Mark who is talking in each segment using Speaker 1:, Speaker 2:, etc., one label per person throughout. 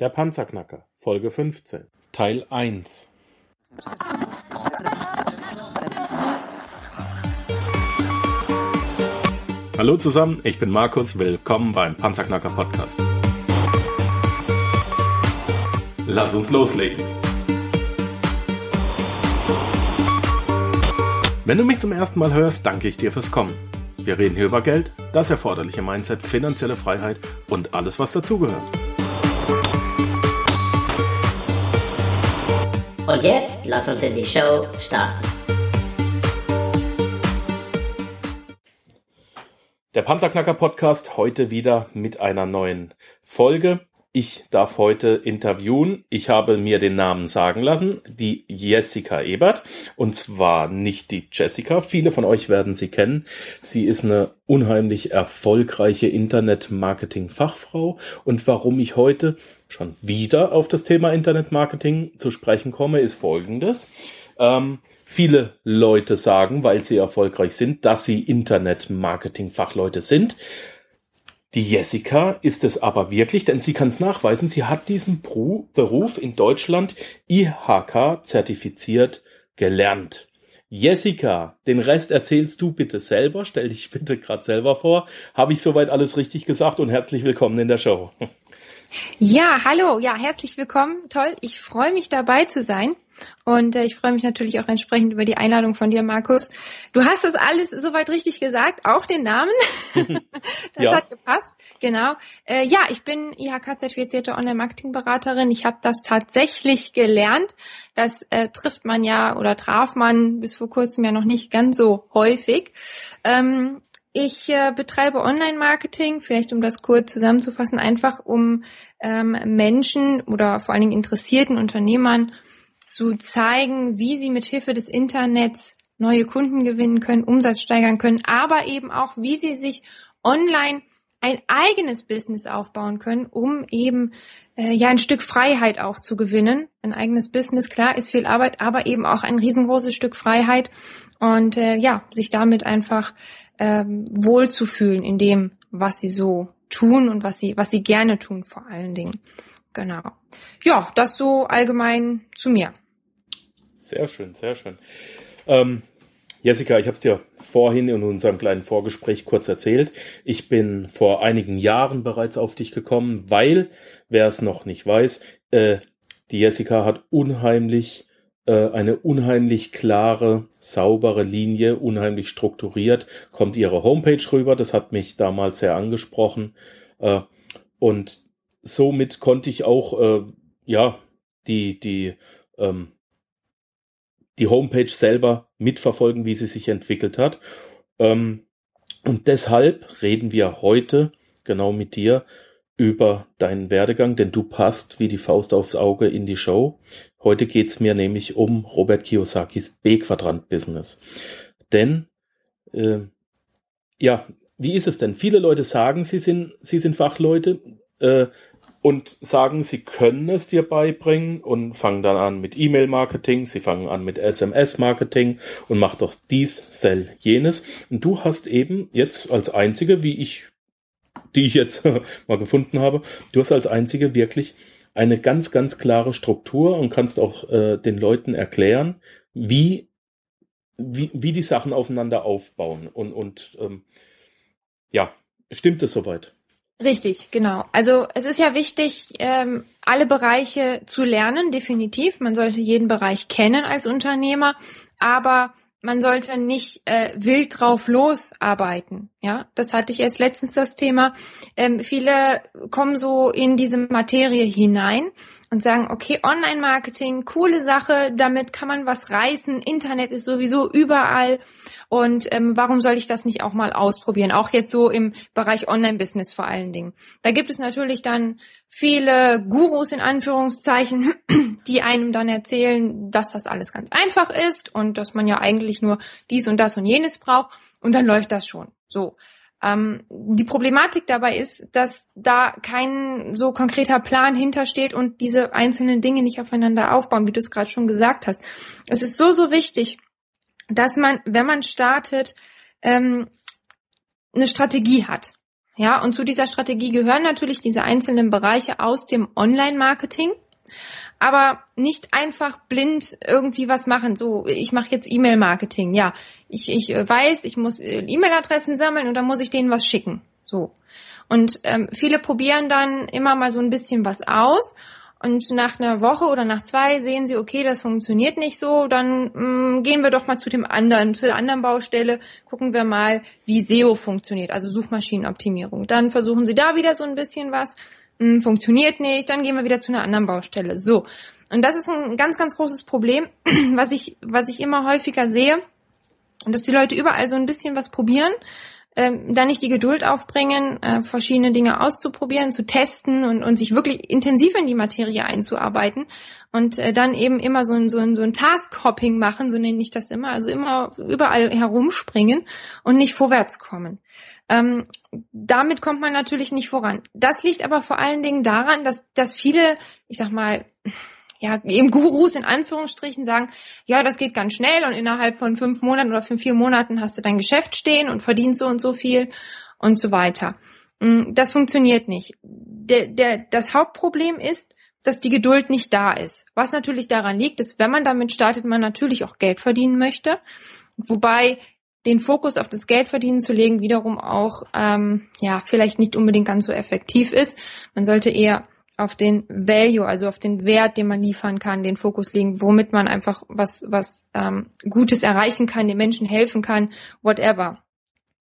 Speaker 1: Der Panzerknacker, Folge 15, Teil 1. Hallo zusammen, ich bin Markus, willkommen beim Panzerknacker Podcast. Lass uns loslegen. Wenn du mich zum ersten Mal hörst, danke ich dir fürs Kommen. Wir reden hier über Geld, das erforderliche Mindset, finanzielle Freiheit und alles, was dazugehört.
Speaker 2: Jetzt lass uns in die Show starten.
Speaker 1: Der Panzerknacker Podcast heute wieder mit einer neuen Folge. Ich darf heute interviewen. Ich habe mir den Namen sagen lassen, die Jessica Ebert. Und zwar nicht die Jessica. Viele von euch werden sie kennen. Sie ist eine unheimlich erfolgreiche Internet-Marketing-Fachfrau. Und warum ich heute schon wieder auf das Thema Internet-Marketing zu sprechen komme, ist folgendes. Ähm, viele Leute sagen, weil sie erfolgreich sind, dass sie Internet-Marketing-Fachleute sind. Die Jessica ist es aber wirklich, denn sie kann es nachweisen. Sie hat diesen Beruf in Deutschland IHK zertifiziert gelernt. Jessica, den Rest erzählst du bitte selber. Stell dich bitte gerade selber vor. Habe ich soweit alles richtig gesagt und herzlich willkommen in der Show.
Speaker 3: Ja, hallo, ja, herzlich willkommen. Toll, ich freue mich dabei zu sein. Und äh, ich freue mich natürlich auch entsprechend über die Einladung von dir, Markus. Du hast das alles soweit richtig gesagt, auch den Namen. das ja. hat gepasst, genau. Äh, ja, ich bin IHK-zertifizierte Online-Marketing-Beraterin. Ich habe das tatsächlich gelernt. Das äh, trifft man ja oder traf man bis vor kurzem ja noch nicht ganz so häufig. Ähm, ich äh, betreibe Online-Marketing, vielleicht um das kurz zusammenzufassen, einfach um ähm, Menschen oder vor allen Dingen interessierten Unternehmern zu zeigen, wie sie mit Hilfe des Internets neue Kunden gewinnen können, Umsatz steigern können, aber eben auch, wie sie sich online ein eigenes Business aufbauen können, um eben äh, ja ein Stück Freiheit auch zu gewinnen. Ein eigenes Business, klar, ist viel Arbeit, aber eben auch ein riesengroßes Stück Freiheit und äh, ja, sich damit einfach ähm, wohlzufühlen in dem, was sie so tun und was sie, was sie gerne tun vor allen Dingen. Genau. Ja, das so allgemein zu mir.
Speaker 1: Sehr schön, sehr schön. Ähm, Jessica, ich habe es dir vorhin in unserem kleinen Vorgespräch kurz erzählt. Ich bin vor einigen Jahren bereits auf dich gekommen, weil, wer es noch nicht weiß, äh, die Jessica hat unheimlich äh, eine unheimlich klare, saubere Linie, unheimlich strukturiert, kommt ihre Homepage rüber. Das hat mich damals sehr angesprochen. Äh, und somit konnte ich auch, äh, ja, die, die, ähm, die Homepage selber mitverfolgen, wie sie sich entwickelt hat. Ähm, und deshalb reden wir heute genau mit dir über deinen Werdegang, denn du passt wie die Faust aufs Auge in die Show. Heute geht's mir nämlich um Robert Kiyosakis B-Quadrant-Business. Denn, äh, ja, wie ist es denn? Viele Leute sagen, sie sind, sie sind Fachleute äh, und sagen, sie können es dir beibringen und fangen dann an mit E-Mail-Marketing, sie fangen an mit SMS-Marketing und macht doch dies, sell, jenes. Und du hast eben jetzt als einzige, wie ich die ich jetzt mal gefunden habe. Du hast als einzige wirklich eine ganz, ganz klare Struktur und kannst auch äh, den Leuten erklären, wie, wie, wie die Sachen aufeinander aufbauen. Und, und ähm, ja, stimmt es soweit?
Speaker 3: Richtig, genau. Also es ist ja wichtig, ähm, alle Bereiche zu lernen, definitiv. Man sollte jeden Bereich kennen als Unternehmer, aber man sollte nicht äh, wild drauf losarbeiten. Ja, das hatte ich erst letztens das Thema. Ähm, viele kommen so in diese Materie hinein und sagen, okay, Online-Marketing, coole Sache, damit kann man was reißen. Internet ist sowieso überall. Und ähm, warum soll ich das nicht auch mal ausprobieren? Auch jetzt so im Bereich Online-Business vor allen Dingen. Da gibt es natürlich dann viele Gurus in Anführungszeichen, die einem dann erzählen, dass das alles ganz einfach ist und dass man ja eigentlich nur dies und das und jenes braucht und dann läuft das schon. So. Ähm, die Problematik dabei ist, dass da kein so konkreter Plan hintersteht und diese einzelnen Dinge nicht aufeinander aufbauen, wie du es gerade schon gesagt hast. Es ist so, so wichtig, dass man, wenn man startet, ähm, eine Strategie hat. Ja, und zu dieser Strategie gehören natürlich diese einzelnen Bereiche aus dem Online-Marketing aber nicht einfach blind irgendwie was machen. So, ich mache jetzt E-Mail-Marketing. Ja, ich, ich äh, weiß, ich muss äh, E-Mail-Adressen sammeln und dann muss ich denen was schicken. So. Und ähm, viele probieren dann immer mal so ein bisschen was aus. Und nach einer Woche oder nach zwei sehen sie, okay, das funktioniert nicht so, dann mh, mm, gehen wir doch mal zu dem anderen, zu der anderen Baustelle, gucken wir mal, wie SEO funktioniert, also Suchmaschinenoptimierung. Dann versuchen sie da wieder so ein bisschen was hm, funktioniert nicht, dann gehen wir wieder zu einer anderen Baustelle. So. Und das ist ein ganz, ganz großes Problem, was ich, was ich immer häufiger sehe, dass die Leute überall so ein bisschen was probieren, ähm, da nicht die Geduld aufbringen, äh, verschiedene Dinge auszuprobieren, zu testen und, und sich wirklich intensiv in die Materie einzuarbeiten und äh, dann eben immer so ein, so ein, so ein Task-Hopping machen, so nenne ich das immer, also immer überall herumspringen und nicht vorwärts kommen. Ähm, damit kommt man natürlich nicht voran. Das liegt aber vor allen Dingen daran, dass, dass viele, ich sag mal, ja, eben Gurus in Anführungsstrichen sagen, ja, das geht ganz schnell und innerhalb von fünf Monaten oder von vier Monaten hast du dein Geschäft stehen und verdienst so und so viel und so weiter. Mm, das funktioniert nicht. Der, der, das Hauptproblem ist, dass die Geduld nicht da ist. Was natürlich daran liegt, dass wenn man damit startet, man natürlich auch Geld verdienen möchte. Wobei den Fokus auf das Geldverdienen zu legen wiederum auch ähm, ja vielleicht nicht unbedingt ganz so effektiv ist. Man sollte eher auf den Value, also auf den Wert, den man liefern kann, den Fokus legen, womit man einfach was was ähm, Gutes erreichen kann, den Menschen helfen kann, whatever.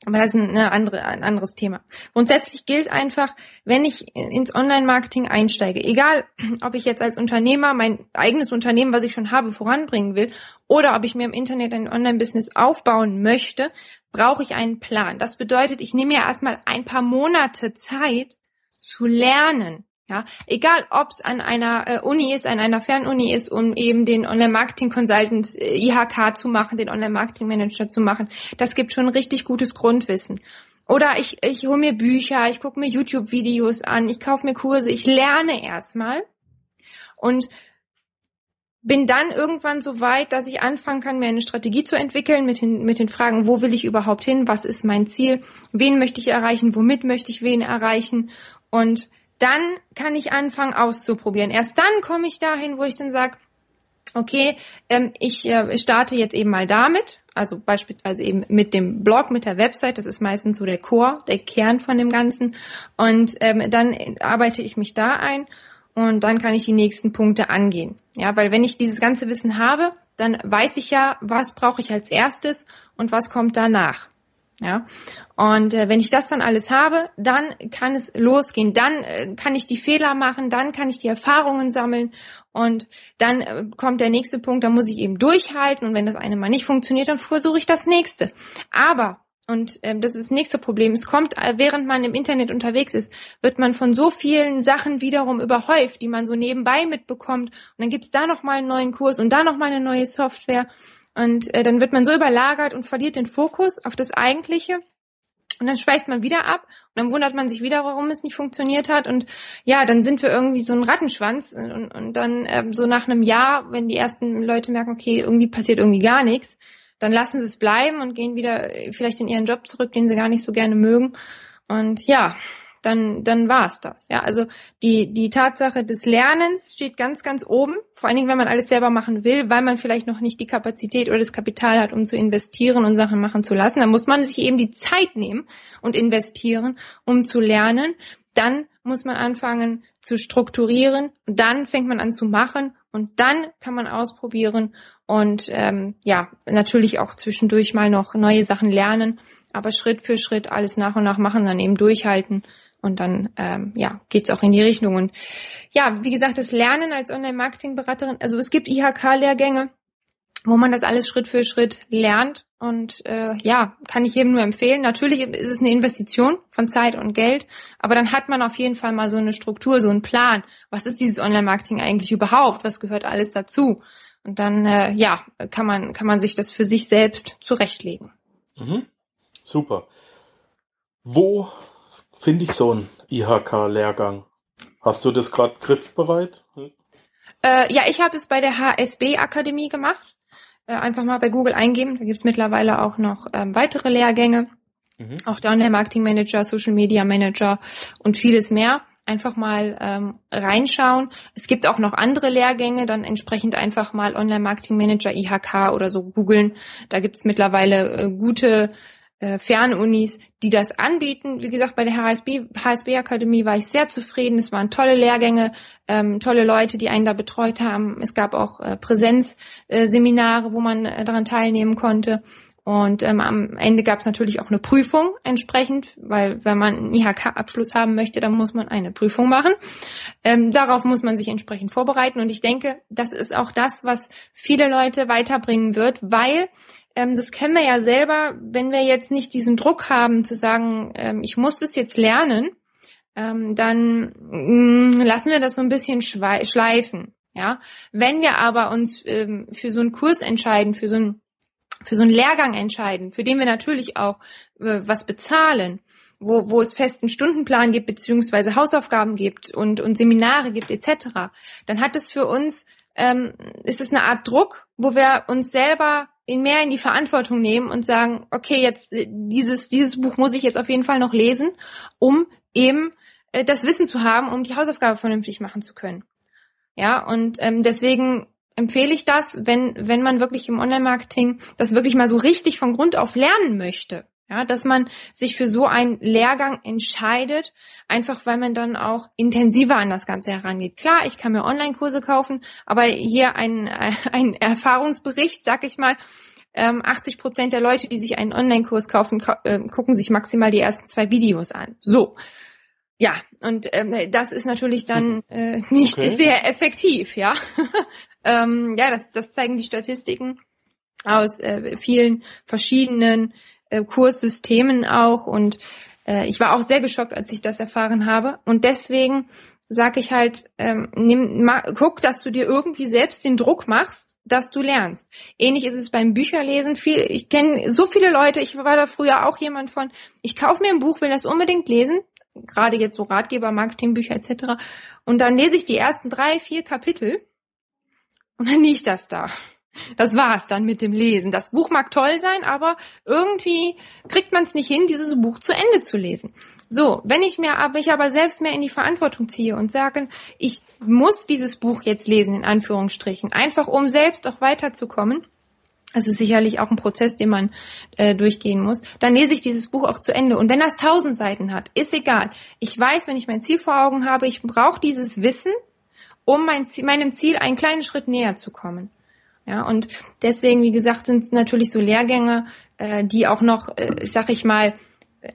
Speaker 3: Aber das ist ein, eine andere, ein anderes Thema. Grundsätzlich gilt einfach, wenn ich ins Online-Marketing einsteige, egal ob ich jetzt als Unternehmer mein eigenes Unternehmen, was ich schon habe, voranbringen will, oder ob ich mir im Internet ein Online-Business aufbauen möchte, brauche ich einen Plan. Das bedeutet, ich nehme ja erstmal ein paar Monate Zeit zu lernen. Ja, egal ob es an einer äh, Uni ist, an einer Fernuni ist, um eben den Online-Marketing-Consultant äh, IHK zu machen, den Online-Marketing-Manager zu machen, das gibt schon richtig gutes Grundwissen. Oder ich, ich hole mir Bücher, ich gucke mir YouTube-Videos an, ich kaufe mir Kurse, ich lerne erstmal und bin dann irgendwann so weit, dass ich anfangen kann, mir eine Strategie zu entwickeln mit den, mit den Fragen, wo will ich überhaupt hin, was ist mein Ziel, wen möchte ich erreichen, womit möchte ich wen erreichen und dann kann ich anfangen auszuprobieren. Erst dann komme ich dahin, wo ich dann sage, okay, ähm, ich äh, starte jetzt eben mal damit, also beispielsweise eben mit dem Blog, mit der Website, das ist meistens so der Core, der Kern von dem Ganzen. Und ähm, dann arbeite ich mich da ein und dann kann ich die nächsten Punkte angehen. Ja, weil wenn ich dieses ganze Wissen habe, dann weiß ich ja, was brauche ich als erstes und was kommt danach. Ja, und äh, wenn ich das dann alles habe, dann kann es losgehen. Dann äh, kann ich die Fehler machen, dann kann ich die Erfahrungen sammeln und dann äh, kommt der nächste Punkt, da muss ich eben durchhalten und wenn das eine mal nicht funktioniert, dann versuche ich das nächste. Aber und ähm, das ist das nächste Problem. Es kommt, äh, während man im Internet unterwegs ist, wird man von so vielen Sachen wiederum überhäuft, die man so nebenbei mitbekommt. Und dann gibt's da nochmal einen neuen Kurs und da nochmal eine neue Software. Und äh, dann wird man so überlagert und verliert den Fokus auf das Eigentliche. Und dann schweißt man wieder ab und dann wundert man sich wieder, warum es nicht funktioniert hat. Und ja, dann sind wir irgendwie so ein Rattenschwanz. Und, und dann ähm, so nach einem Jahr, wenn die ersten Leute merken, okay, irgendwie passiert irgendwie gar nichts, dann lassen sie es bleiben und gehen wieder äh, vielleicht in ihren Job zurück, den sie gar nicht so gerne mögen. Und ja, dann, dann war es das. Ja, also die, die Tatsache des Lernens steht ganz, ganz oben. Vor allen Dingen, wenn man alles selber machen will, weil man vielleicht noch nicht die Kapazität oder das Kapital hat, um zu investieren und Sachen machen zu lassen. Dann muss man sich eben die Zeit nehmen und investieren, um zu lernen. Dann muss man anfangen zu strukturieren. Und dann fängt man an zu machen und dann kann man ausprobieren und ähm, ja, natürlich auch zwischendurch mal noch neue Sachen lernen, aber Schritt für Schritt alles nach und nach machen, dann eben durchhalten und dann ähm, ja geht's auch in die Richtung. Und ja, wie gesagt, das Lernen als Online-Marketing-Beraterin, also es gibt IHK-Lehrgänge, wo man das alles Schritt für Schritt lernt. Und äh, ja, kann ich jedem nur empfehlen. Natürlich ist es eine Investition von Zeit und Geld, aber dann hat man auf jeden Fall mal so eine Struktur, so einen Plan. Was ist dieses Online-Marketing eigentlich überhaupt? Was gehört alles dazu? Und dann äh, ja, kann man kann man sich das für sich selbst zurechtlegen.
Speaker 1: Mhm. Super. Wo finde ich so einen IHK-Lehrgang. Hast du das gerade griffbereit?
Speaker 3: Äh, ja, ich habe es bei der HSB-Akademie gemacht. Äh, einfach mal bei Google eingeben. Da gibt es mittlerweile auch noch ähm, weitere Lehrgänge. Mhm. Auch der Online-Marketing-Manager, Social-Media-Manager und vieles mehr einfach mal ähm, reinschauen. Es gibt auch noch andere Lehrgänge, dann entsprechend einfach mal Online-Marketing-Manager IHK oder so googeln. Da gibt's mittlerweile äh, gute äh, Fernunis, die das anbieten. Wie gesagt, bei der HSB, HSB Akademie war ich sehr zufrieden. Es waren tolle Lehrgänge, ähm, tolle Leute, die einen da betreut haben. Es gab auch äh, Präsenzseminare, wo man äh, daran teilnehmen konnte. Und ähm, am Ende gab es natürlich auch eine Prüfung entsprechend, weil wenn man einen IHK-Abschluss haben möchte, dann muss man eine Prüfung machen. Ähm, darauf muss man sich entsprechend vorbereiten. Und ich denke, das ist auch das, was viele Leute weiterbringen wird, weil ähm, das kennen wir ja selber, wenn wir jetzt nicht diesen Druck haben zu sagen, ähm, ich muss es jetzt lernen, ähm, dann mh, mm, lassen wir das so ein bisschen schleifen. Ja, wenn wir aber uns ähm, für so einen Kurs entscheiden, für so einen für so einen Lehrgang entscheiden, für den wir natürlich auch äh, was bezahlen, wo, wo es festen Stundenplan gibt, beziehungsweise Hausaufgaben gibt und, und Seminare gibt, etc., dann hat es für uns, ähm, ist es eine Art Druck, wo wir uns selber in mehr in die Verantwortung nehmen und sagen, okay, jetzt äh, dieses, dieses Buch muss ich jetzt auf jeden Fall noch lesen, um eben äh, das Wissen zu haben, um die Hausaufgabe vernünftig machen zu können. Ja, und ähm, deswegen empfehle ich das, wenn, wenn man wirklich im Online-Marketing das wirklich mal so richtig von Grund auf lernen möchte. Ja, dass man sich für so einen Lehrgang entscheidet, einfach weil man dann auch intensiver an das Ganze herangeht. Klar, ich kann mir Online-Kurse kaufen, aber hier ein, ein Erfahrungsbericht, sag ich mal, 80 ähm, Prozent der Leute, die sich einen Online-Kurs kaufen, äh, gucken sich maximal die ersten zwei Videos an. So. Ja, und ähm, das ist natürlich dann äh, nicht okay. sehr effektiv, ja. Ähm, ja, das, das zeigen die Statistiken aus äh, vielen verschiedenen äh, Kurssystemen auch. Und äh, ich war auch sehr geschockt, als ich das erfahren habe. Und deswegen sage ich halt, ähm, nimm, ma, guck, dass du dir irgendwie selbst den Druck machst, dass du lernst. Ähnlich ist es beim Bücherlesen. Viel, ich kenne so viele Leute, ich war da früher auch jemand von, ich kaufe mir ein Buch, will das unbedingt lesen, gerade jetzt so Ratgeber, Marketingbücher etc. Und dann lese ich die ersten drei, vier Kapitel und dann liegt das da. Das war's dann mit dem Lesen. Das Buch mag toll sein, aber irgendwie kriegt man es nicht hin, dieses Buch zu Ende zu lesen. So, wenn ich mir aber ich aber selbst mehr in die Verantwortung ziehe und sage, ich muss dieses Buch jetzt lesen in Anführungsstrichen, einfach um selbst auch weiterzukommen. Das ist sicherlich auch ein Prozess, den man äh, durchgehen muss. Dann lese ich dieses Buch auch zu Ende. Und wenn das tausend Seiten hat, ist egal. Ich weiß, wenn ich mein Ziel vor Augen habe, ich brauche dieses Wissen, um mein Ziel, meinem Ziel einen kleinen Schritt näher zu kommen. Ja, und deswegen, wie gesagt, sind natürlich so Lehrgänge, äh, die auch noch, äh, sag ich mal,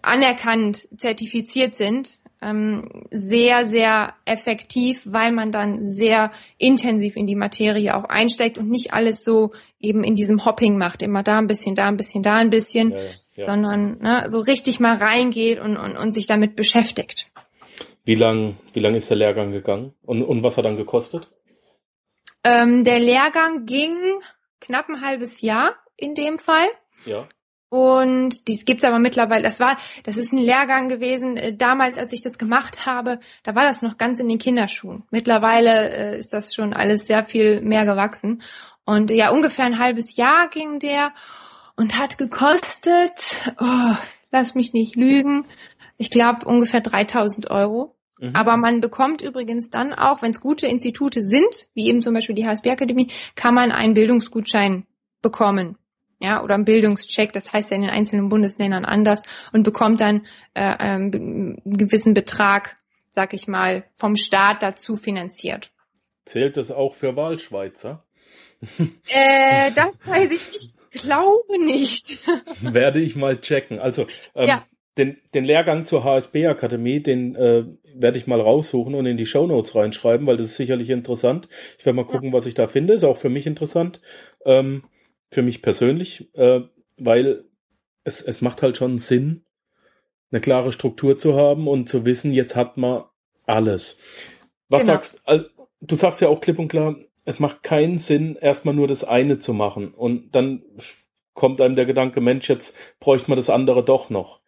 Speaker 3: anerkannt zertifiziert sind, ähm, sehr, sehr effektiv, weil man dann sehr intensiv in die Materie auch einsteigt und nicht alles so eben in diesem Hopping macht, immer da ein bisschen, da ein bisschen, da ein bisschen, ja, ja. sondern ne, so richtig mal reingeht und, und, und sich damit beschäftigt.
Speaker 1: Wie lang, wie lang ist der Lehrgang gegangen? Und, und was hat dann gekostet?
Speaker 3: Ähm, der Lehrgang ging knapp ein halbes Jahr in dem Fall.
Speaker 1: Ja.
Speaker 3: Und dies gibt's aber mittlerweile. Das war, das ist ein Lehrgang gewesen. Äh, damals, als ich das gemacht habe, da war das noch ganz in den Kinderschuhen. Mittlerweile äh, ist das schon alles sehr viel mehr gewachsen. Und ja, ungefähr ein halbes Jahr ging der und hat gekostet, oh, lass mich nicht lügen, ich glaube ungefähr 3000 Euro. Mhm. Aber man bekommt übrigens dann auch, wenn es gute Institute sind, wie eben zum Beispiel die HSB Akademie, kann man einen Bildungsgutschein bekommen. Ja, oder einen Bildungscheck, das heißt ja in den einzelnen Bundesländern anders und bekommt dann äh, ähm, einen gewissen Betrag, sag ich mal, vom Staat dazu finanziert.
Speaker 1: Zählt das auch für Wahlschweizer?
Speaker 3: äh, das weiß ich nicht, glaube nicht.
Speaker 1: Werde ich mal checken. Also ähm, ja den, den Lehrgang zur HSB-Akademie, den äh, werde ich mal raussuchen und in die Show Notes reinschreiben, weil das ist sicherlich interessant. Ich werde mal gucken, was ich da finde. Ist auch für mich interessant, ähm, für mich persönlich, äh, weil es, es macht halt schon Sinn, eine klare Struktur zu haben und zu wissen, jetzt hat man alles. Was genau. sagst du? Sagst ja auch klipp und klar, es macht keinen Sinn, erstmal nur das eine zu machen und dann kommt einem der Gedanke, Mensch, jetzt bräuchte man das andere doch noch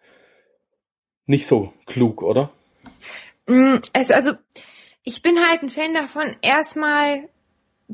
Speaker 1: nicht so klug, oder?
Speaker 3: Mm, also, also ich bin halt ein Fan davon, erstmal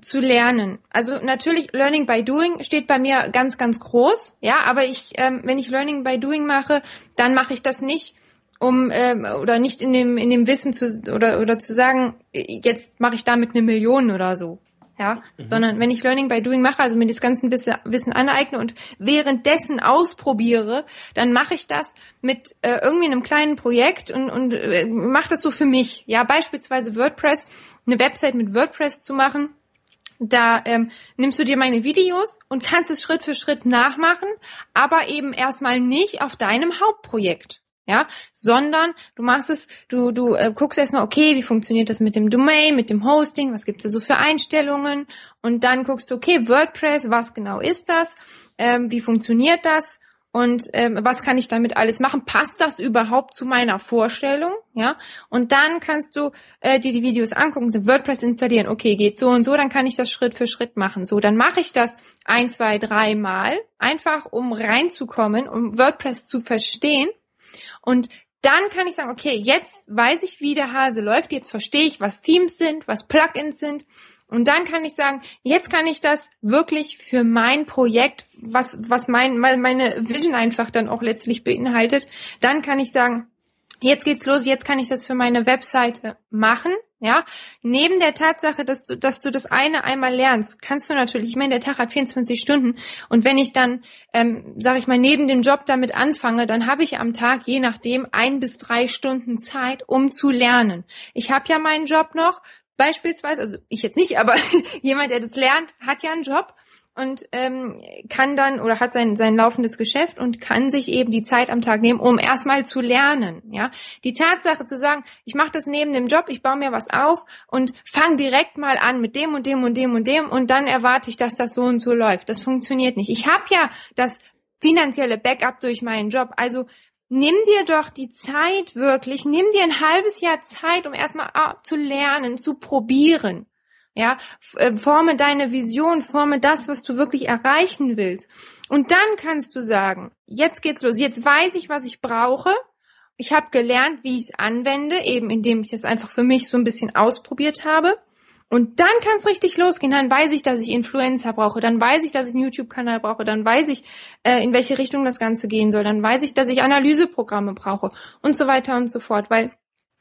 Speaker 3: zu lernen. Also natürlich Learning by Doing steht bei mir ganz, ganz groß. Ja, aber ich, ähm, wenn ich Learning by Doing mache, dann mache ich das nicht, um ähm, oder nicht in dem in dem Wissen zu oder oder zu sagen, jetzt mache ich damit eine Million oder so. Ja, mhm. sondern wenn ich Learning by Doing mache, also mir das ganze Wissen aneigne und währenddessen ausprobiere, dann mache ich das mit äh, irgendwie einem kleinen Projekt und, und äh, mache das so für mich. Ja, beispielsweise WordPress, eine Website mit WordPress zu machen da ähm, nimmst du dir meine Videos und kannst es Schritt für Schritt nachmachen, aber eben erstmal nicht auf deinem Hauptprojekt. Ja, sondern du machst es, du, du äh, guckst erstmal, okay, wie funktioniert das mit dem Domain, mit dem Hosting, was gibt es da so für Einstellungen und dann guckst du, okay, WordPress, was genau ist das, ähm, wie funktioniert das und ähm, was kann ich damit alles machen? Passt das überhaupt zu meiner Vorstellung? Ja, und dann kannst du äh, dir die Videos angucken, so WordPress installieren. Okay, geht so und so, dann kann ich das Schritt für Schritt machen. So, dann mache ich das ein, zwei, drei Mal, einfach um reinzukommen, um WordPress zu verstehen. Und dann kann ich sagen, okay, jetzt weiß ich, wie der Hase läuft, jetzt verstehe ich, was Themes sind, was Plugins sind. Und dann kann ich sagen, jetzt kann ich das wirklich für mein Projekt, was, was mein, meine Vision einfach dann auch letztlich beinhaltet, dann kann ich sagen, jetzt geht's los, jetzt kann ich das für meine Webseite machen. Ja, neben der Tatsache, dass du, dass du das eine einmal lernst, kannst du natürlich, ich meine, der Tag hat 24 Stunden und wenn ich dann, ähm, sage ich mal, neben dem Job damit anfange, dann habe ich am Tag je nachdem ein bis drei Stunden Zeit, um zu lernen. Ich habe ja meinen Job noch, beispielsweise, also ich jetzt nicht, aber jemand, der das lernt, hat ja einen Job und ähm, kann dann oder hat sein sein laufendes Geschäft und kann sich eben die Zeit am Tag nehmen, um erstmal zu lernen. Ja, die Tatsache zu sagen, ich mache das neben dem Job, ich baue mir was auf und fange direkt mal an mit dem und dem und dem und dem und dann erwarte ich, dass das so und so läuft. Das funktioniert nicht. Ich habe ja das finanzielle Backup durch meinen Job, also nimm dir doch die Zeit wirklich, nimm dir ein halbes Jahr Zeit, um erstmal zu lernen, zu probieren. Ja, äh, forme deine Vision, forme das, was du wirklich erreichen willst. Und dann kannst du sagen, jetzt geht's los, jetzt weiß ich, was ich brauche. Ich habe gelernt, wie ich es anwende, eben indem ich es einfach für mich so ein bisschen ausprobiert habe. Und dann kann es richtig losgehen. Dann weiß ich, dass ich Influencer brauche. Dann weiß ich, dass ich einen YouTube-Kanal brauche. Dann weiß ich, äh, in welche Richtung das Ganze gehen soll. Dann weiß ich, dass ich Analyseprogramme brauche und so weiter und so fort. Weil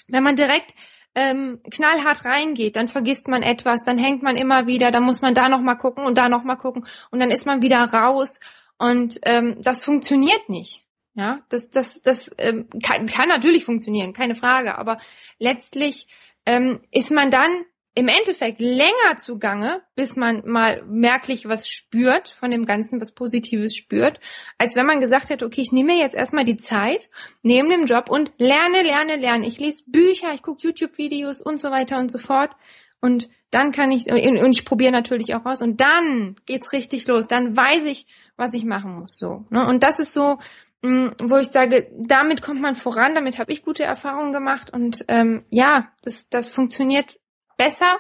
Speaker 3: wenn man direkt ähm, knallhart reingeht, dann vergisst man etwas, dann hängt man immer wieder, dann muss man da noch mal gucken und da noch mal gucken und dann ist man wieder raus und ähm, das funktioniert nicht. Ja, das das das ähm, kann, kann natürlich funktionieren, keine Frage, aber letztlich ähm, ist man dann im Endeffekt länger zugange, bis man mal merklich was spürt von dem Ganzen, was Positives spürt, als wenn man gesagt hätte, okay, ich nehme mir jetzt erstmal die Zeit neben dem Job und lerne, lerne, lerne. Ich lese Bücher, ich gucke YouTube-Videos und so weiter und so fort. Und dann kann ich, und ich probiere natürlich auch aus, und dann geht's richtig los. Dann weiß ich, was ich machen muss. So. Ne? Und das ist so, mm, wo ich sage, damit kommt man voran, damit habe ich gute Erfahrungen gemacht und ähm, ja, das, das funktioniert besser,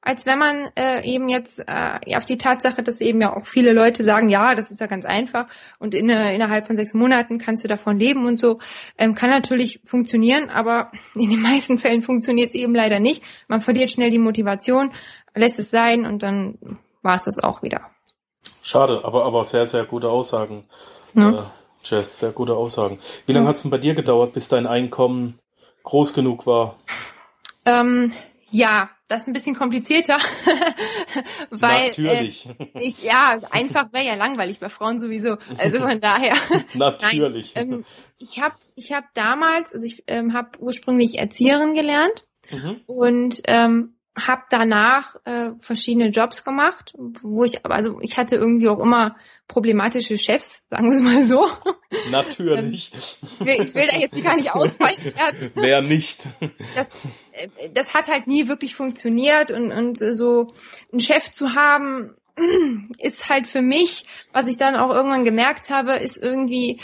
Speaker 3: als wenn man äh, eben jetzt äh, auf die Tatsache, dass eben ja auch viele Leute sagen, ja, das ist ja ganz einfach und in, äh, innerhalb von sechs Monaten kannst du davon leben und so, ähm, kann natürlich funktionieren, aber in den meisten Fällen funktioniert es eben leider nicht. Man verliert schnell die Motivation, lässt es sein und dann war es das auch wieder.
Speaker 1: Schade, aber, aber sehr, sehr gute Aussagen. Ja. Äh, Jess, sehr gute Aussagen. Wie lange hat es denn bei dir gedauert, bis dein Einkommen groß genug war?
Speaker 3: Ähm, ja, das ist ein bisschen komplizierter, weil
Speaker 1: natürlich.
Speaker 3: Äh, ich ja einfach wäre ja langweilig bei Frauen sowieso. Also von daher.
Speaker 1: natürlich.
Speaker 3: Nein, ähm, ich habe ich habe damals, also ich ähm, habe ursprünglich Erzieherin gelernt mhm. und ähm, habe danach äh, verschiedene Jobs gemacht, wo ich also ich hatte irgendwie auch immer problematische Chefs, sagen wir es mal so.
Speaker 1: Natürlich.
Speaker 3: ich, will, ich will da jetzt gar nicht ausfallen.
Speaker 1: Wer nicht?
Speaker 3: Das, äh, das hat halt nie wirklich funktioniert und, und so einen Chef zu haben, ist halt für mich, was ich dann auch irgendwann gemerkt habe, ist irgendwie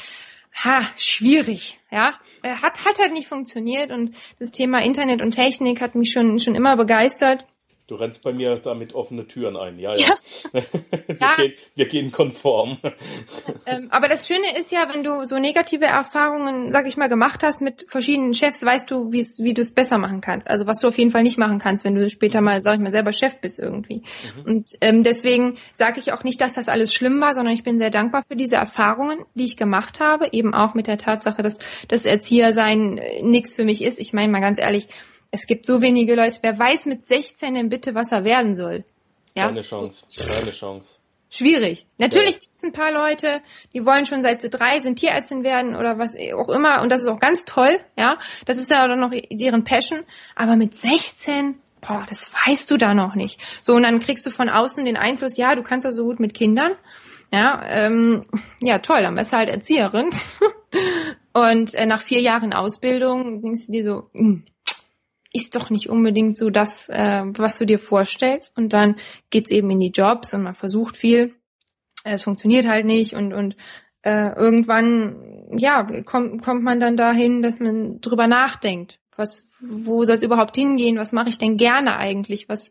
Speaker 3: ha, schwierig, ja. Äh, hat, hat halt nicht funktioniert und das Thema Internet und Technik hat mich schon, schon immer begeistert.
Speaker 1: Du rennst bei mir damit offene Türen ein, ja, ja. ja. wir, ja. Gehen, wir, Gehen, konform.
Speaker 3: Ähm, aber das Schöne ist ja, wenn du so negative Erfahrungen, sag ich mal, gemacht hast mit verschiedenen Chefs, weißt du, wie du es besser machen kannst. Also was du auf jeden Fall nicht machen kannst, wenn du später mal, sag ich mal, selber Chef bist irgendwie. Mhm. Und ähm, deswegen sage ich auch nicht, dass das alles schlimm war, sondern ich bin sehr dankbar für diese Erfahrungen, die ich gemacht habe, eben auch mit der Tatsache, dass das Erziehersein äh, nichts für mich ist. Ich meine mal ganz ehrlich, es gibt so wenige Leute. Wer weiß mit 16 denn bitte, was er werden soll?
Speaker 1: Ja? Keine Chance. Keine Chance.
Speaker 3: Schwierig. Natürlich ja. gibt es ein paar Leute, die wollen schon seit sie drei sind Tierärztin werden oder was auch immer. Und das ist auch ganz toll. Ja, das ist ja dann noch deren Passion. Aber mit 16, boah, das weißt du da noch nicht. So, und dann kriegst du von außen den Einfluss, ja, du kannst ja so gut mit Kindern. Ja, ähm, ja, toll, dann bist du halt Erzieherin. und äh, nach vier Jahren Ausbildung denkst du dir so, mh, hm, ist doch nicht unbedingt so das, äh, was du dir vorstellst. Und dann geht's eben in die Jobs und man versucht viel. Es funktioniert halt nicht und, und äh, irgendwann, ja, kommt, kommt man dann dahin, dass man drüber nachdenkt. Was, wo soll es überhaupt hingehen? Was mache ich denn gerne eigentlich? Was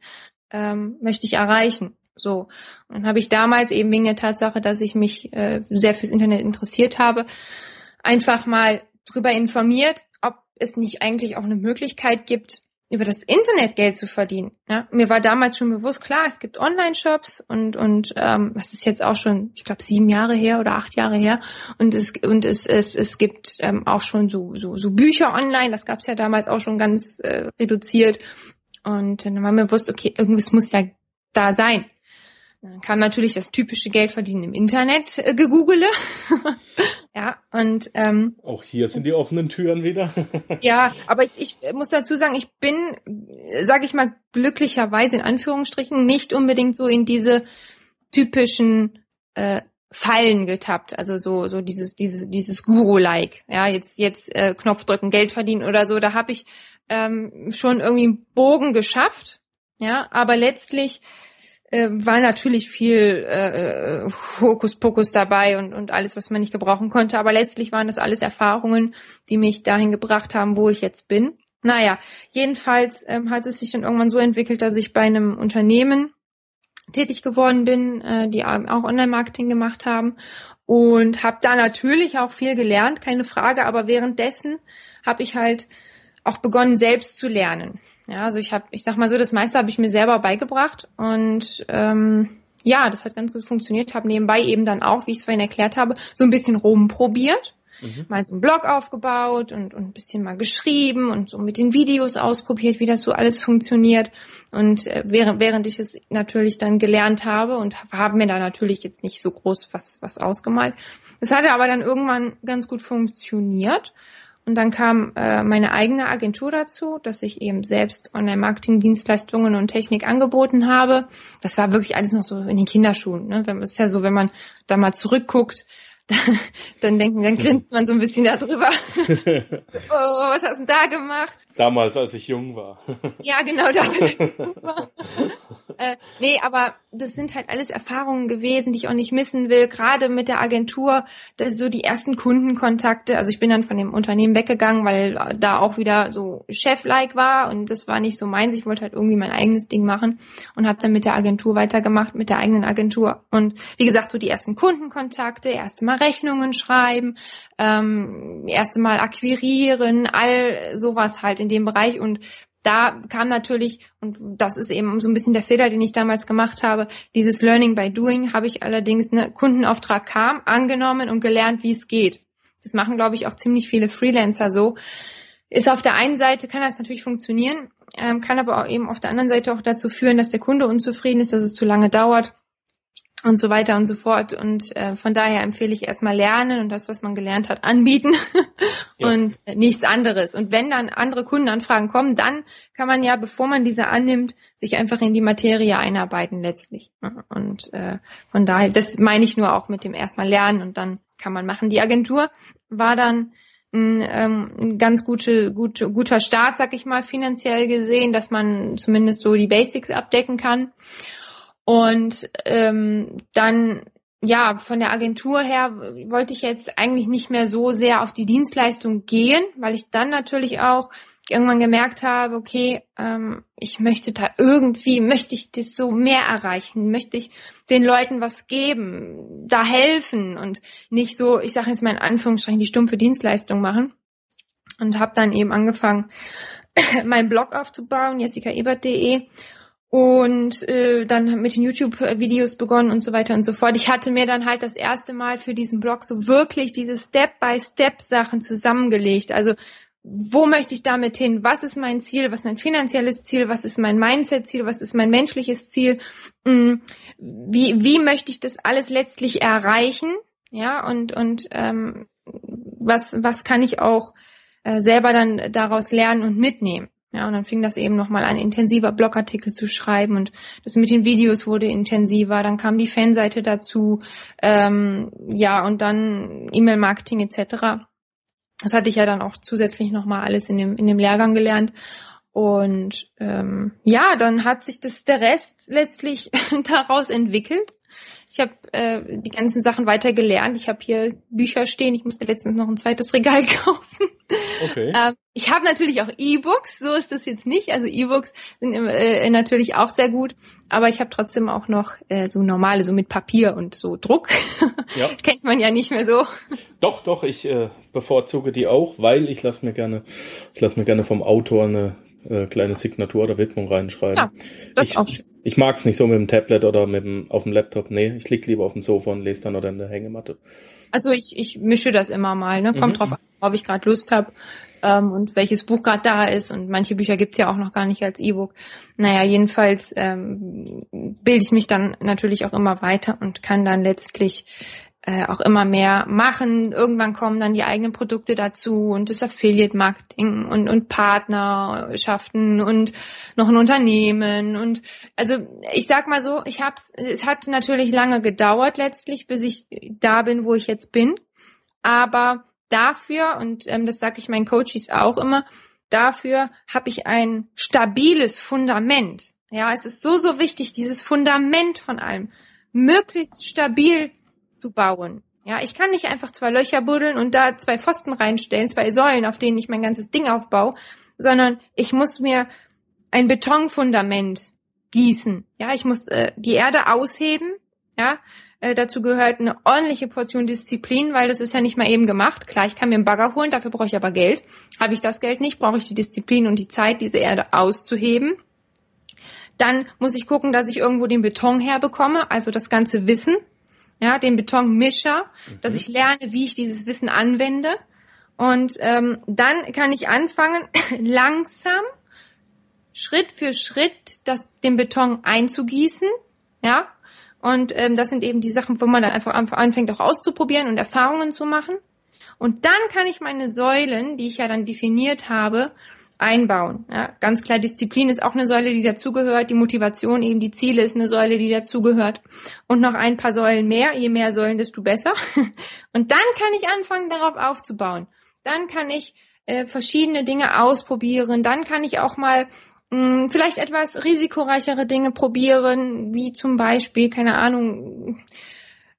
Speaker 3: ähm, möchte ich erreichen? So. Und habe ich damals eben wegen der Tatsache, dass ich mich äh, sehr fürs Internet interessiert habe, einfach mal drüber informiert, es nicht eigentlich auch eine Möglichkeit gibt, über das Internet Geld zu verdienen. Ja, mir war damals schon bewusst, klar, es gibt Online-Shops und und ähm, das ist jetzt auch schon, ich glaube, sieben Jahre her oder acht Jahre her und es und es es, es gibt ähm, auch schon so so so Bücher online. Das gab es ja damals auch schon ganz äh, reduziert und dann war mir bewusst, okay, irgendwas muss ja da sein. Dann kam natürlich das typische Geldverdienen im Internet äh, gegoogle. ja, und ähm,
Speaker 1: auch hier sind die offenen Türen wieder.
Speaker 3: ja, aber ich, ich muss dazu sagen, ich bin, sage ich mal, glücklicherweise in Anführungsstrichen nicht unbedingt so in diese typischen äh, Fallen getappt, also so so dieses dieses dieses Guru-like, ja jetzt jetzt äh, Knopf drücken, Geld verdienen oder so. Da habe ich ähm, schon irgendwie einen Bogen geschafft, ja, aber letztlich äh, war natürlich viel äh, Hokuspokus dabei und, und alles, was man nicht gebrauchen konnte. Aber letztlich waren das alles Erfahrungen, die mich dahin gebracht haben, wo ich jetzt bin. Naja, jedenfalls ähm, hat es sich dann irgendwann so entwickelt, dass ich bei einem Unternehmen tätig geworden bin, äh, die auch Online-Marketing gemacht haben und habe da natürlich auch viel gelernt, keine Frage. Aber währenddessen habe ich halt auch begonnen, selbst zu lernen. Ja, also ich habe, ich sag mal so, das meiste habe ich mir selber beigebracht und ähm, ja, das hat ganz gut funktioniert. Habe nebenbei eben dann auch, wie ich es vorhin erklärt habe, so ein bisschen rumprobiert. Mhm. Mal so einen Blog aufgebaut und, und ein bisschen mal geschrieben und so mit den Videos ausprobiert, wie das so alles funktioniert. Und äh, während, während ich es natürlich dann gelernt habe und habe mir da natürlich jetzt nicht so groß was, was ausgemalt. Es hatte aber dann irgendwann ganz gut funktioniert. Und dann kam äh, meine eigene Agentur dazu, dass ich eben selbst Online-Marketing-Dienstleistungen und Technik angeboten habe. Das war wirklich alles noch so in den Kinderschuhen. Ne? Ist ja so, wenn man da mal zurückguckt, dann denken, dann grinst man so ein bisschen darüber. so, oh, was hast du da gemacht?
Speaker 1: Damals, als ich jung war.
Speaker 3: ja, genau, damals, als ich jung war. äh, nee, aber das sind halt alles Erfahrungen gewesen, die ich auch nicht missen will. Gerade mit der Agentur, das so die ersten Kundenkontakte. Also ich bin dann von dem Unternehmen weggegangen, weil da auch wieder so Chef-like war und das war nicht so meins. Ich wollte halt irgendwie mein eigenes Ding machen und habe dann mit der Agentur weitergemacht, mit der eigenen Agentur. Und wie gesagt, so die ersten Kundenkontakte, erste Mal Rechnungen schreiben, ähm, erste Mal akquirieren, all sowas halt in dem Bereich und da kam natürlich, und das ist eben so ein bisschen der Fehler, den ich damals gemacht habe, dieses Learning by Doing habe ich allerdings, ne, Kundenauftrag kam, angenommen und gelernt, wie es geht. Das machen, glaube ich, auch ziemlich viele Freelancer so. Ist auf der einen Seite, kann das natürlich funktionieren, ähm, kann aber auch eben auf der anderen Seite auch dazu führen, dass der Kunde unzufrieden ist, dass es zu lange dauert und so weiter und so fort. Und äh, von daher empfehle ich erstmal lernen und das, was man gelernt hat, anbieten ja. und äh, nichts anderes. Und wenn dann andere Kundenanfragen kommen, dann kann man ja, bevor man diese annimmt, sich einfach in die Materie einarbeiten letztlich. Und äh, von daher, das meine ich nur auch mit dem erstmal lernen und dann kann man machen. Die Agentur war dann ein, ähm, ein ganz gute, gute, guter Start, sag ich mal, finanziell gesehen, dass man zumindest so die Basics abdecken kann. Und ähm, dann, ja, von der Agentur her wollte ich jetzt eigentlich nicht mehr so sehr auf die Dienstleistung gehen, weil ich dann natürlich auch irgendwann gemerkt habe, okay, ähm, ich möchte da irgendwie, möchte ich das so mehr erreichen, möchte ich den Leuten was geben, da helfen und nicht so, ich sage jetzt mal in Anführungsstrichen, die stumpfe Dienstleistung machen. Und habe dann eben angefangen, meinen Blog aufzubauen, jessicaebert.de und äh, dann mit den YouTube-Videos begonnen und so weiter und so fort. Ich hatte mir dann halt das erste Mal für diesen Blog so wirklich diese Step-by-Step-Sachen zusammengelegt. Also wo möchte ich damit hin? Was ist mein Ziel? Was ist mein finanzielles Ziel? Was ist mein Mindset-Ziel? Was ist mein menschliches Ziel? Mm, wie, wie möchte ich das alles letztlich erreichen? Ja, und, und ähm, was, was kann ich auch äh, selber dann daraus lernen und mitnehmen? Ja, und dann fing das eben nochmal an, intensiver Blogartikel zu schreiben und das mit den Videos wurde intensiver, dann kam die Fanseite dazu, ähm, ja, und dann E-Mail-Marketing etc. Das hatte ich ja dann auch zusätzlich nochmal alles in dem, in dem Lehrgang gelernt. Und ähm, ja, dann hat sich das der Rest letztlich daraus entwickelt. Ich habe äh, die ganzen Sachen weiter gelernt. Ich habe hier Bücher stehen. Ich musste letztens noch ein zweites Regal kaufen. Okay. Ähm, ich habe natürlich auch E-Books. So ist das jetzt nicht. Also E-Books sind äh, natürlich auch sehr gut. Aber ich habe trotzdem auch noch äh, so normale, so mit Papier und so Druck. Ja. Kennt man ja nicht mehr so.
Speaker 1: Doch, doch. Ich äh, bevorzuge die auch, weil ich lasse mir gerne, ich lasse mir gerne vom Autor eine äh, kleine Signatur oder Widmung reinschreiben. Ja, das ich, auch. Ich mag es nicht so mit dem Tablet oder mit dem, auf dem Laptop. Nee, ich lieg lieber auf dem Sofa und lese dann oder in der Hängematte.
Speaker 3: Also ich, ich mische das immer mal, ne? Kommt mhm. drauf an, ob ich gerade Lust habe ähm, und welches Buch gerade da ist. Und manche Bücher gibt's ja auch noch gar nicht als E-Book. Naja, jedenfalls ähm, bilde ich mich dann natürlich auch immer weiter und kann dann letztlich äh, auch immer mehr machen. Irgendwann kommen dann die eigenen Produkte dazu und das Affiliate-Marketing und, und Partnerschaften und noch ein Unternehmen. Und also ich sag mal so, ich hab's, es hat natürlich lange gedauert letztlich, bis ich da bin, wo ich jetzt bin. Aber dafür, und ähm, das sage ich meinen Coaches auch immer, dafür habe ich ein stabiles Fundament. Ja, es ist so, so wichtig, dieses Fundament von allem möglichst stabil zu bauen. Ja, ich kann nicht einfach zwei Löcher buddeln und da zwei Pfosten reinstellen, zwei Säulen, auf denen ich mein ganzes Ding aufbaue, sondern ich muss mir ein Betonfundament gießen. Ja, ich muss äh, die Erde ausheben. Ja, äh, dazu gehört eine ordentliche Portion Disziplin, weil das ist ja nicht mal eben gemacht. Klar, ich kann mir einen Bagger holen, dafür brauche ich aber Geld. Habe ich das Geld nicht, brauche ich die Disziplin und die Zeit, diese Erde auszuheben. Dann muss ich gucken, dass ich irgendwo den Beton herbekomme, also das ganze Wissen, ja, den Betonmischer, mhm. dass ich lerne, wie ich dieses Wissen anwende. Und ähm, dann kann ich anfangen, langsam, Schritt für Schritt, das, den Beton einzugießen. Ja, und ähm, das sind eben die Sachen, wo man dann einfach anfängt, auch auszuprobieren und Erfahrungen zu machen. Und dann kann ich meine Säulen, die ich ja dann definiert habe, einbauen. Ja, ganz klar, Disziplin ist auch eine Säule, die dazugehört. Die Motivation, eben die Ziele ist eine Säule, die dazugehört. Und noch ein paar Säulen mehr. Je mehr Säulen, desto besser. Und dann kann ich anfangen, darauf aufzubauen. Dann kann ich äh, verschiedene Dinge ausprobieren. Dann kann ich auch mal mh, hm, vielleicht etwas risikoreichere Dinge probieren, wie zum Beispiel, keine Ahnung,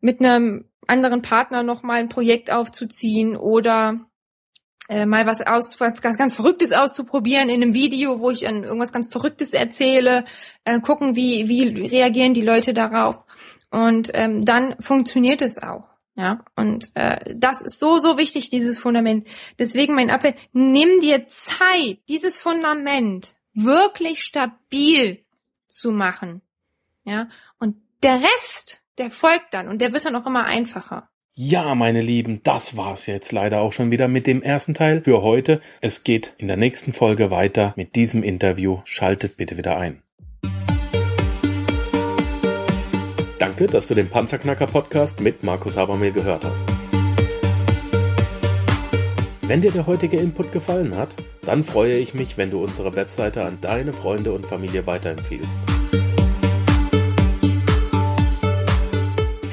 Speaker 3: mit einem anderen Partner noch mal ein Projekt aufzuziehen oder äh, mal was aus, was ganz, ganz Verrücktes auszuprobieren in einem Video, wo ich an irgendwas ganz Verrücktes erzähle, äh, gucken, wie, wie reagieren die Leute darauf. Und ähm, dann funktioniert es auch. Ja, und äh, das ist so, so wichtig, dieses Fundament. Deswegen mein Appell, nimm dir Zeit, dieses Fundament wirklich stabil zu machen. Ja, und der Rest, der folgt dann und der wird dann auch immer einfacher.
Speaker 1: Ja, meine Lieben, das war's jetzt leider auch schon wieder mit dem ersten Teil für heute. Es geht in der nächsten Folge weiter mit diesem Interview. Schaltet bitte wieder ein. Danke, dass du den Panzerknacker Podcast mit Markus Habermehl gehört hast. Wenn dir der heutige Input gefallen hat, dann freue ich mich, wenn du unsere Webseite an deine Freunde und Familie weiterempfiehlst.